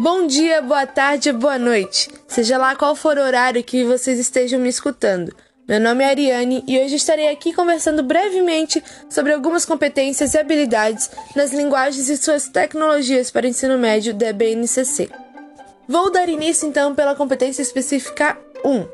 Bom dia, boa tarde, boa noite. Seja lá qual for o horário que vocês estejam me escutando. Meu nome é Ariane e hoje estarei aqui conversando brevemente sobre algumas competências e habilidades nas linguagens e suas tecnologias para o ensino médio da BNCC. Vou dar início então pela competência específica 1,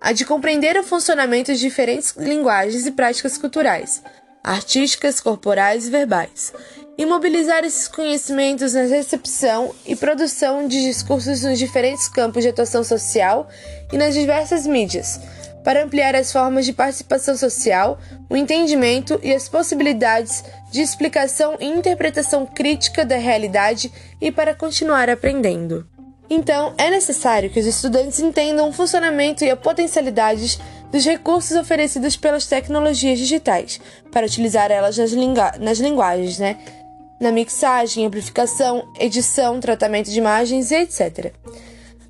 a de compreender o funcionamento de diferentes linguagens e práticas culturais, artísticas, corporais e verbais, e mobilizar esses conhecimentos na recepção e produção de discursos nos diferentes campos de atuação social e nas diversas mídias, para ampliar as formas de participação social, o entendimento e as possibilidades de explicação e interpretação crítica da realidade e para continuar aprendendo. Então, é necessário que os estudantes entendam o funcionamento e as potencialidades dos recursos oferecidos pelas tecnologias digitais, para utilizar elas nas, nas linguagens, né? Na mixagem, amplificação, edição, tratamento de imagens etc.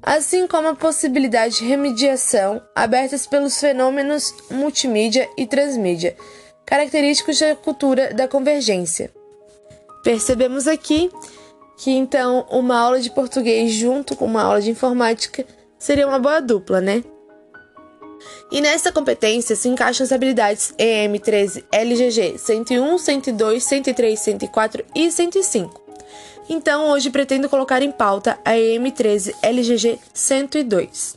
Assim como a possibilidade de remediação abertas pelos fenômenos multimídia e transmídia, característicos da cultura da convergência. Percebemos aqui que então uma aula de português junto com uma aula de informática seria uma boa dupla, né? E nessa competência se encaixam as habilidades EM13 LGG 101, 102, 103, 104 e 105. Então, hoje pretendo colocar em pauta a EM13 LGG 102,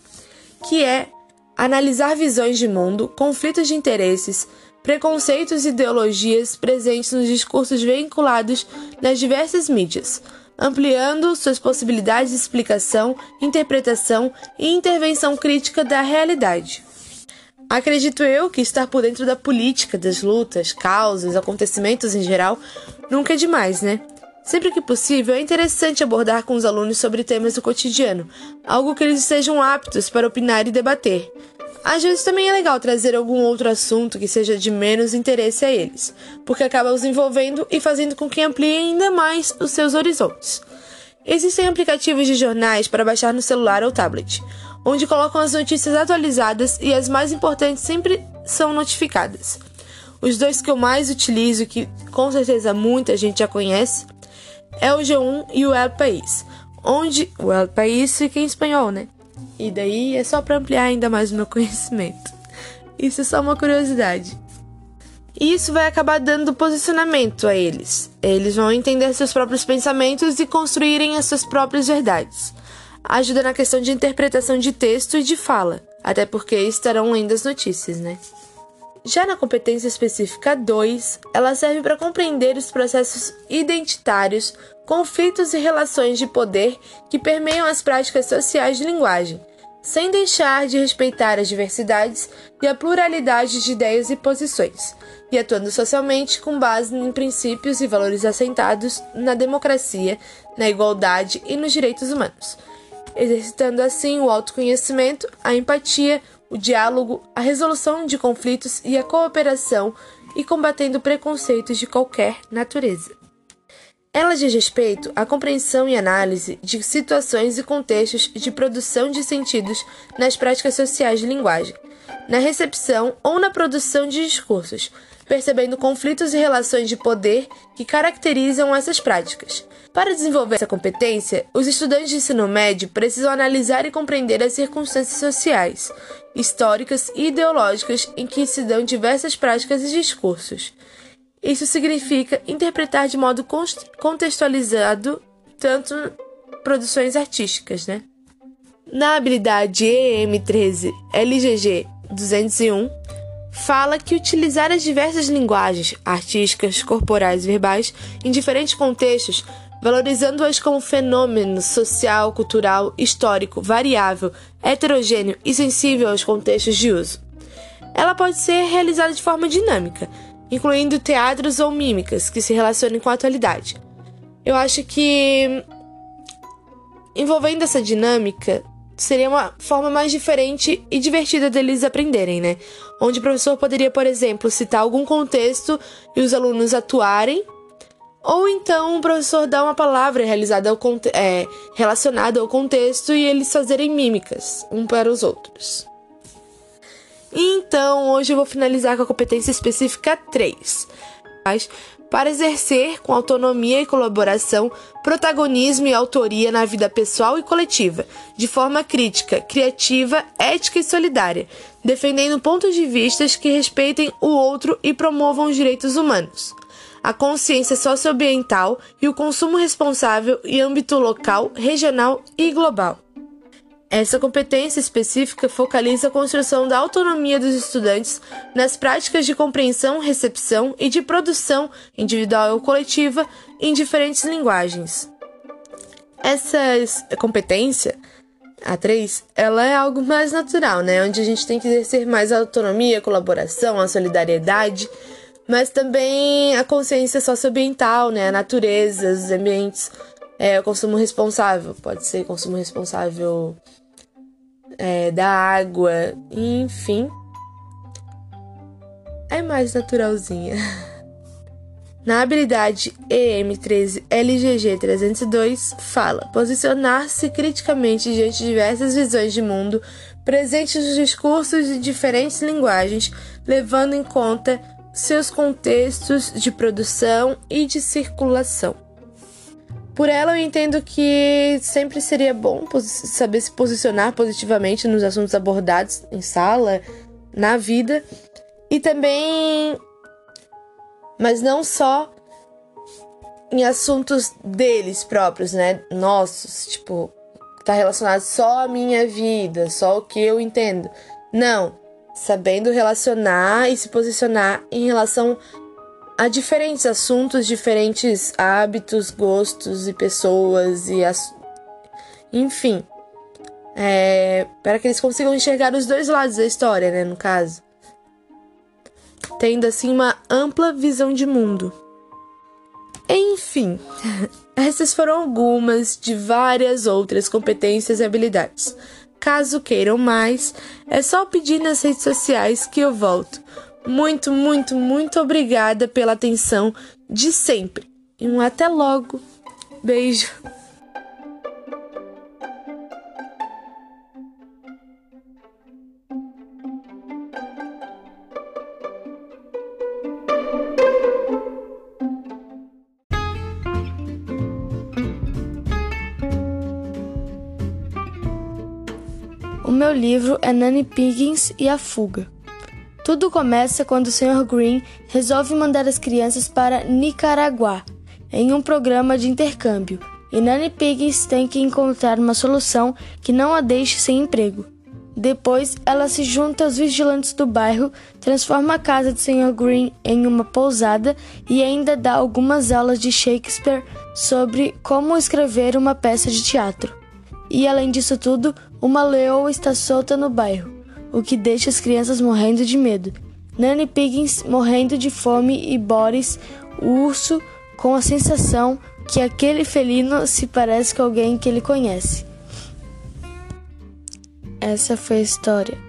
que é analisar visões de mundo, conflitos de interesses, preconceitos e ideologias presentes nos discursos veiculados nas diversas mídias, ampliando suas possibilidades de explicação, interpretação e intervenção crítica da realidade. Acredito eu que estar por dentro da política, das lutas, causas, acontecimentos em geral, nunca é demais, né? Sempre que possível, é interessante abordar com os alunos sobre temas do cotidiano, algo que eles estejam aptos para opinar e debater. Às vezes também é legal trazer algum outro assunto que seja de menos interesse a eles, porque acaba os envolvendo e fazendo com que ampliem ainda mais os seus horizontes. Existem aplicativos de jornais para baixar no celular ou tablet, onde colocam as notícias atualizadas e as mais importantes sempre são notificadas. Os dois que eu mais utilizo, que com certeza muita gente já conhece, é o G1 e o El País, onde o El País fica em espanhol, né? E daí é só para ampliar ainda mais o meu conhecimento. Isso é só uma curiosidade. E isso vai acabar dando posicionamento a eles. Eles vão entender seus próprios pensamentos e construírem as suas próprias verdades ajuda na questão de interpretação de texto e de fala, até porque estarão lendo as notícias, né? Já na competência específica 2, ela serve para compreender os processos identitários, conflitos e relações de poder que permeiam as práticas sociais de linguagem, sem deixar de respeitar as diversidades e a pluralidade de ideias e posições, e atuando socialmente com base em princípios e valores assentados na democracia, na igualdade e nos direitos humanos exercitando assim o autoconhecimento, a empatia, o diálogo, a resolução de conflitos e a cooperação e combatendo preconceitos de qualquer natureza. Ela diz respeito à compreensão e análise de situações e contextos de produção de sentidos nas práticas sociais de linguagem, na recepção ou na produção de discursos, percebendo conflitos e relações de poder que caracterizam essas práticas. Para desenvolver essa competência, os estudantes de ensino médio precisam analisar e compreender as circunstâncias sociais, históricas e ideológicas em que se dão diversas práticas e discursos. Isso significa interpretar de modo contextualizado tanto produções artísticas, né? Na habilidade EM13 LGG 201, fala que utilizar as diversas linguagens artísticas, corporais e verbais em diferentes contextos, valorizando-as como fenômeno social, cultural, histórico, variável, heterogêneo e sensível aos contextos de uso. Ela pode ser realizada de forma dinâmica, incluindo teatros ou mímicas que se relacionem com a atualidade. Eu acho que envolvendo essa dinâmica, seria uma forma mais diferente e divertida deles aprenderem, né? Onde o professor poderia, por exemplo, citar algum contexto e os alunos atuarem, ou então o professor dar uma palavra realizada ao é, relacionada ao contexto e eles fazerem mímicas um para os outros. Então, hoje eu vou finalizar com a competência específica 3, para exercer, com autonomia e colaboração, protagonismo e autoria na vida pessoal e coletiva, de forma crítica, criativa, ética e solidária, defendendo pontos de vista que respeitem o outro e promovam os direitos humanos. A consciência socioambiental e o consumo responsável em âmbito local, regional e global. Essa competência específica focaliza a construção da autonomia dos estudantes nas práticas de compreensão, recepção e de produção individual ou coletiva em diferentes linguagens. Essa competência, a 3, ela é algo mais natural, né? Onde a gente tem que exercer mais a autonomia, a colaboração, a solidariedade, mas também a consciência socioambiental, né? A natureza, os ambientes, é, o consumo responsável. Pode ser consumo responsável é, da água, enfim. É mais naturalzinha. Na habilidade EM13 LGG 302, fala posicionar-se criticamente diante de diversas visões de mundo presentes nos discursos de diferentes linguagens, levando em conta seus contextos de produção e de circulação. Por ela, eu entendo que sempre seria bom saber se posicionar positivamente nos assuntos abordados em sala, na vida, e também. Mas não só em assuntos deles próprios, né? Nossos, tipo, tá relacionado só à minha vida, só o que eu entendo. Não, sabendo relacionar e se posicionar em relação a diferentes assuntos, diferentes hábitos, gostos e pessoas e as... enfim, é, para que eles consigam enxergar os dois lados da história, né, no caso, tendo assim uma ampla visão de mundo. Enfim, essas foram algumas de várias outras competências e habilidades. Caso queiram mais, é só pedir nas redes sociais que eu volto. Muito, muito, muito obrigada pela atenção de sempre. E um até logo. Beijo. O meu livro é Nanny Piggins e a Fuga. Tudo começa quando o Sr. Green resolve mandar as crianças para Nicarágua em um programa de intercâmbio, e Nanny Piggins tem que encontrar uma solução que não a deixe sem emprego. Depois, ela se junta aos vigilantes do bairro, transforma a casa do Sr. Green em uma pousada e ainda dá algumas aulas de Shakespeare sobre como escrever uma peça de teatro. E além disso tudo, uma leoa está solta no bairro o que deixa as crianças morrendo de medo. Nanny Piggins morrendo de fome e Boris, o urso, com a sensação que aquele felino se parece com alguém que ele conhece. Essa foi a história.